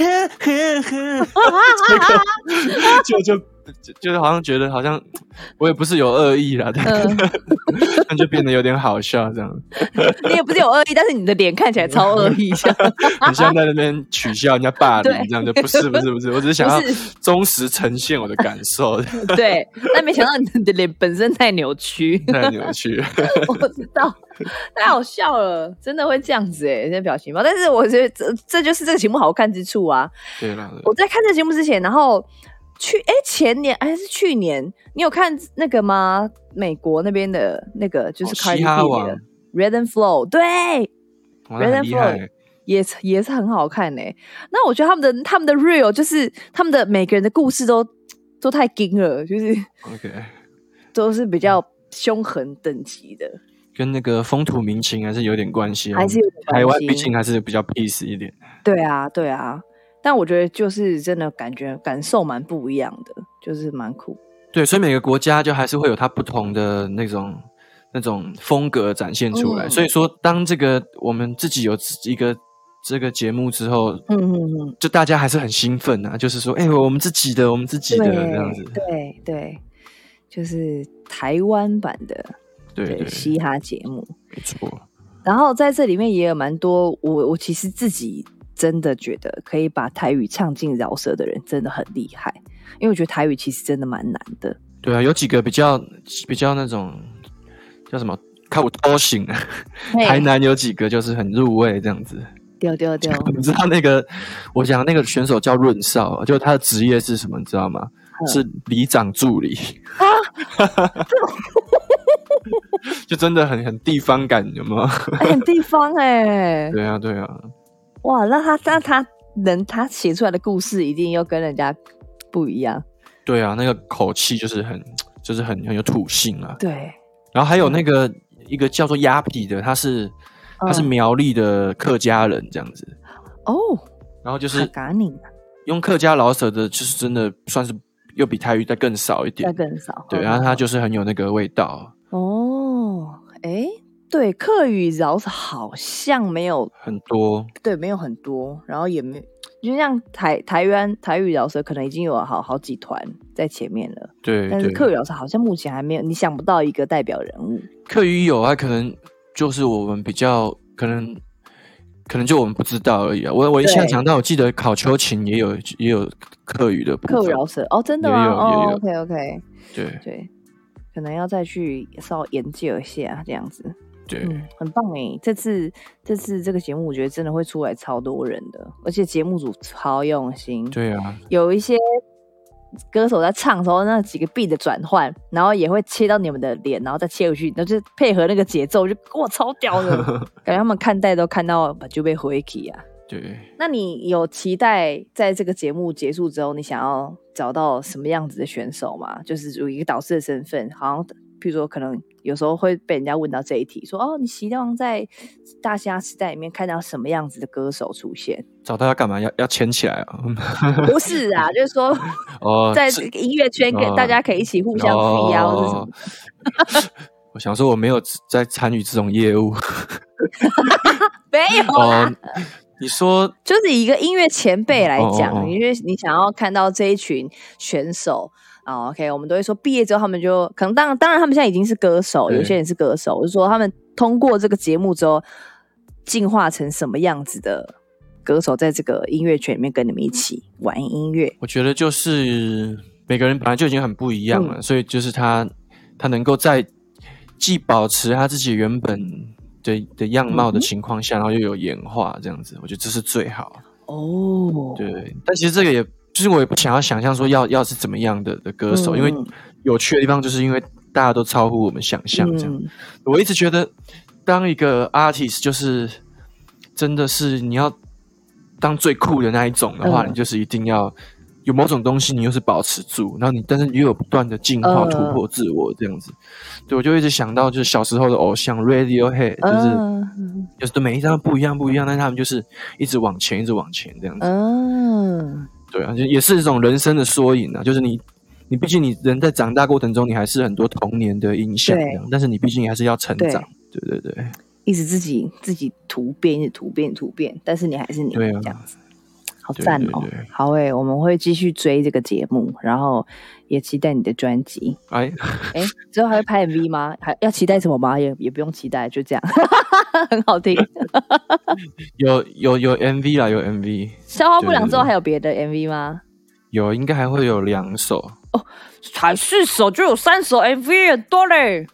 就就。就就是好像觉得好像我也不是有恶意啦，[LAUGHS] 但就变得有点好笑这样。[LAUGHS] 你也不是有恶意，但是你的脸看起来超恶意，[LAUGHS] 像你像在那边取笑人家霸凌这样，就不是不是不是，我只是想要忠实呈现我的感受。对，但没想到你的脸本身太扭曲，太扭曲。我知道，太好笑了，真的会这样子哎，这些表情包。但是我觉得这这就是这个节目好看之处啊。对了，我在看这个节目之前，然后。去哎，前年还是去年，你有看那个吗？美国那边的那个就是嘻哈王 Red and Flow，对，Red and Flow 也也是很好看哎。那我觉得他们的他们的 Real 就是他们的每个人的故事都都太惊了，就是 OK，[LAUGHS] 都是比较凶狠等级的，跟那个风土民情还是有点关系，还是台湾毕竟还是比较 peace 一点。对啊，对啊。但我觉得就是真的感觉感受蛮不一样的，就是蛮酷。对，所以每个国家就还是会有它不同的那种那种风格展现出来。所以说，当这个我们自己有一个这个节目之后，嗯嗯嗯，就大家还是很兴奋啊，就是说，哎，我们自己的，我们自己的这样子。对对，就是台湾版的对嘻哈节目，没错。然后在这里面也有蛮多，我我其实自己。真的觉得可以把台语唱进饶舌的人真的很厉害，因为我觉得台语其实真的蛮难的。对啊，有几个比较比较那种叫什么靠多型的，台南有几个就是很入味这样子。丢丢丢！你知道那个我讲那个选手叫润少，就他的职业是什么？你知道吗？是里长助理啊！[LAUGHS] 就真的很很地方感，有吗？很地方哎！[LAUGHS] 对啊，对啊。哇，那他那他能他写出来的故事一定又跟人家不一样。对啊，那个口气就是很就是很很有土性啊。对。然后还有那个一个叫做鸭皮的，他是他是苗栗的客家人这样子。哦。然后就是用客家老舍的，就是真的算是又比台语再更少一点，再更少。对，然后他就是很有那个味道。哦，哎。对，客语饶舌好像没有很多，对，没有很多，然后也没，就像台台湾台语饶舌可能已经有好好几团在前面了，对，但是客语饶舌好像目前还没有，你想不到一个代表人物。客语有啊，可能就是我们比较可能，可能就我们不知道而已啊。我我一下想到，我记得考秋琴也有也有客语的客语饶舌哦，真的吗？哦，OK OK，对对，可能要再去稍研究一下这样子。对，很棒哎！这次这次这个节目，我觉得真的会出来超多人的，而且节目组超用心。对啊，有一些歌手在唱的时候，那几个 B 的转换，然后也会切到你们的脸，然后再切回去，然后就配合那个节奏，就哇超屌的，[LAUGHS] 感觉他们看待都看到就被回击啊。对，那你有期待在这个节目结束之后，你想要找到什么样子的选手吗？就是有一个导师的身份，好像譬如说可能有时候会被人家问到这一题，说哦，你希望在大虾时代里面看到什么样子的歌手出现？找他要干嘛？要要牵起来啊？[LAUGHS] 不是啊，[LAUGHS] 就是说哦，在这个音乐圈给大家可以一起互相提邀，是什么？[LAUGHS] 我想说我没有在参与这种业务，没有啦。你说，就是以一个音乐前辈来讲，因为你想要看到这一群选手啊，OK，我们都会说毕业之后他们就可能当然当然他们现在已经是歌手，有些人是歌手，就是说他们通过这个节目之后进化成什么样子的歌手，在这个音乐圈里面跟你们一起玩音乐。我觉得就是每个人本来就已经很不一样了，所以就是他他能够在既保持他自己原本。的的样貌的情况下，然后又有演化这样子，我觉得这是最好哦。对，但其实这个也就是我也不想要想象说要要是怎么样的的歌手，因为有趣的地方就是因为大家都超乎我们想象这样。我一直觉得当一个 artist 就是真的是你要当最酷的那一种的话，你就是一定要。有某种东西，你又是保持住，然后你，但是又有不断的进化、突破自我这样子。对，我就一直想到，就是小时候的偶像 Radiohead，就是就是的每一张不一样，不一样，但是他们就是一直往前，一直往前这样子。嗯，对啊，就也是一种人生的缩影啊。就是你，你毕竟你人在长大过程中，你还是很多童年的印象，但是你毕竟还是要成长。对对对，一直自己自己突变，一直突变突变，但是你还是你这样子。好赞哦！好诶，我们会继续追这个节目，然后也期待你的专辑。哎哎，之后还会拍 MV 吗？还要期待什么吗？也也不用期待，就这样，[LAUGHS] 很好听。[LAUGHS] 有有有 MV 啦，有 MV。消化不良之后还有别的 MV 吗？有，应该还会有两首哦，才四首就有三首 MV，多嘞。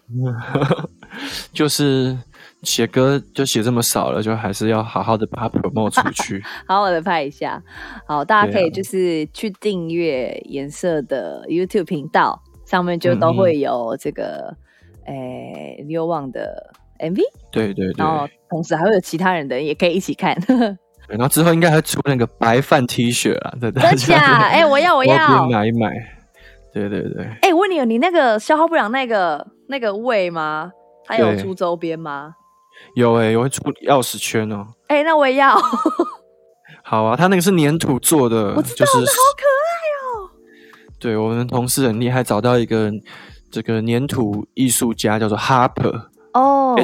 [LAUGHS] 就是。写歌就写这么少了，就还是要好好的把它 promote 出去，[LAUGHS] 好好的拍一下。好，大家可以就是去订阅颜色的 YouTube 频道，上面就都会有这个诶六旺的 MV。对对对，然后同时还会有其他人的也可以一起看。对，然后之后应该还出那个白饭 T 恤啊，对对。真假？哎，我要我要买一买。对对对。哎，问你，你那个消耗不了那个那个胃吗？还有出周边吗？有诶，有会出钥匙圈哦。哎，那我也要。[LAUGHS] 好啊，他那个是粘土做的，我知道，好可爱哦。对我们同事很厉害，找到一个这个粘土艺术家，叫做 Harper 哦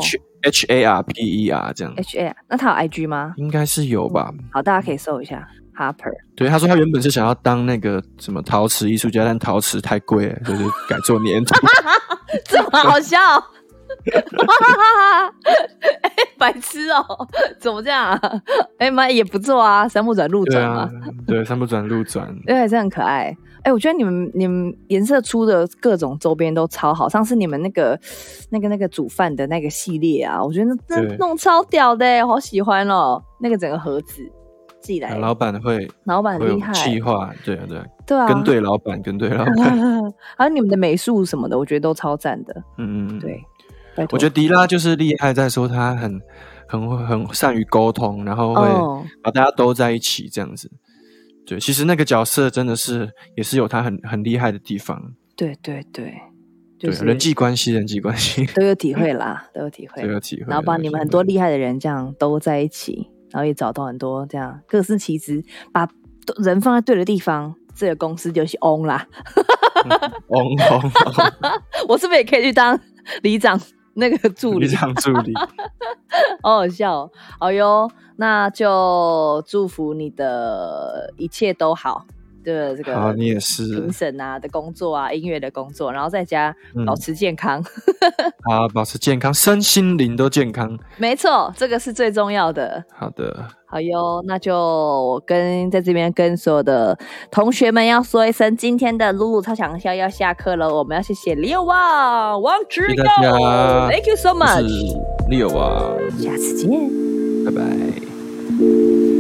H A R P E R 这样。H A，那他有 I G 吗？应该是有吧。好，大家可以搜一下 Harper。对，他说他原本是想要当那个什么陶瓷艺术家，但陶瓷太贵了，[LAUGHS] 就是改做粘土。[LAUGHS] 这么好笑。哈，哎，白痴哦，怎么这样啊？哎妈，也不错啊，三不转路转啊。对，三不转路转，[LAUGHS] 对，这很可爱。哎，我觉得你们你们颜色出的各种周边都超好，上次你们那个那个那个煮饭的那个系列啊，我觉得那弄超屌的，好喜欢哦。那个整个盒子寄来，老板会，老板厉害，气化，对啊对，对啊，跟对老板，跟对老板，[LAUGHS] 还有你们的美术什么的，我觉得都超赞的。嗯嗯，对。我觉得迪拉就是厉害，在说他很很很善于沟通，然后会把大家都在一起这样子。对，其实那个角色真的是也是有他很很厉害的地方。对对对，对人际关系，人际关系都有体会啦，都有体会，[LAUGHS] 都有体会。然后把你们很多厉害的人这样都在一起，然后也找到很多这样各司其职，把人放在对的地方，这个公司就是翁啦。嗡嗡，[LAUGHS] 我是不是也可以去当 [LAUGHS] 里长？[LAUGHS] 那个助理，助理，好好笑哦，好哟，那就祝福你的一切都好。的这个，好，你也是。评审啊的工作啊，音乐的工作，然后在家保持健康，好，[LAUGHS] 保持健康，身心灵都健康，没错，这个是最重要的。好的，好哟，那就我跟在这边跟所有的同学们要说一声，今天的露露超强笑要下课了，我们要谢谢李友旺、王志友，Thank you so much，Leo 啊，下次见，拜拜。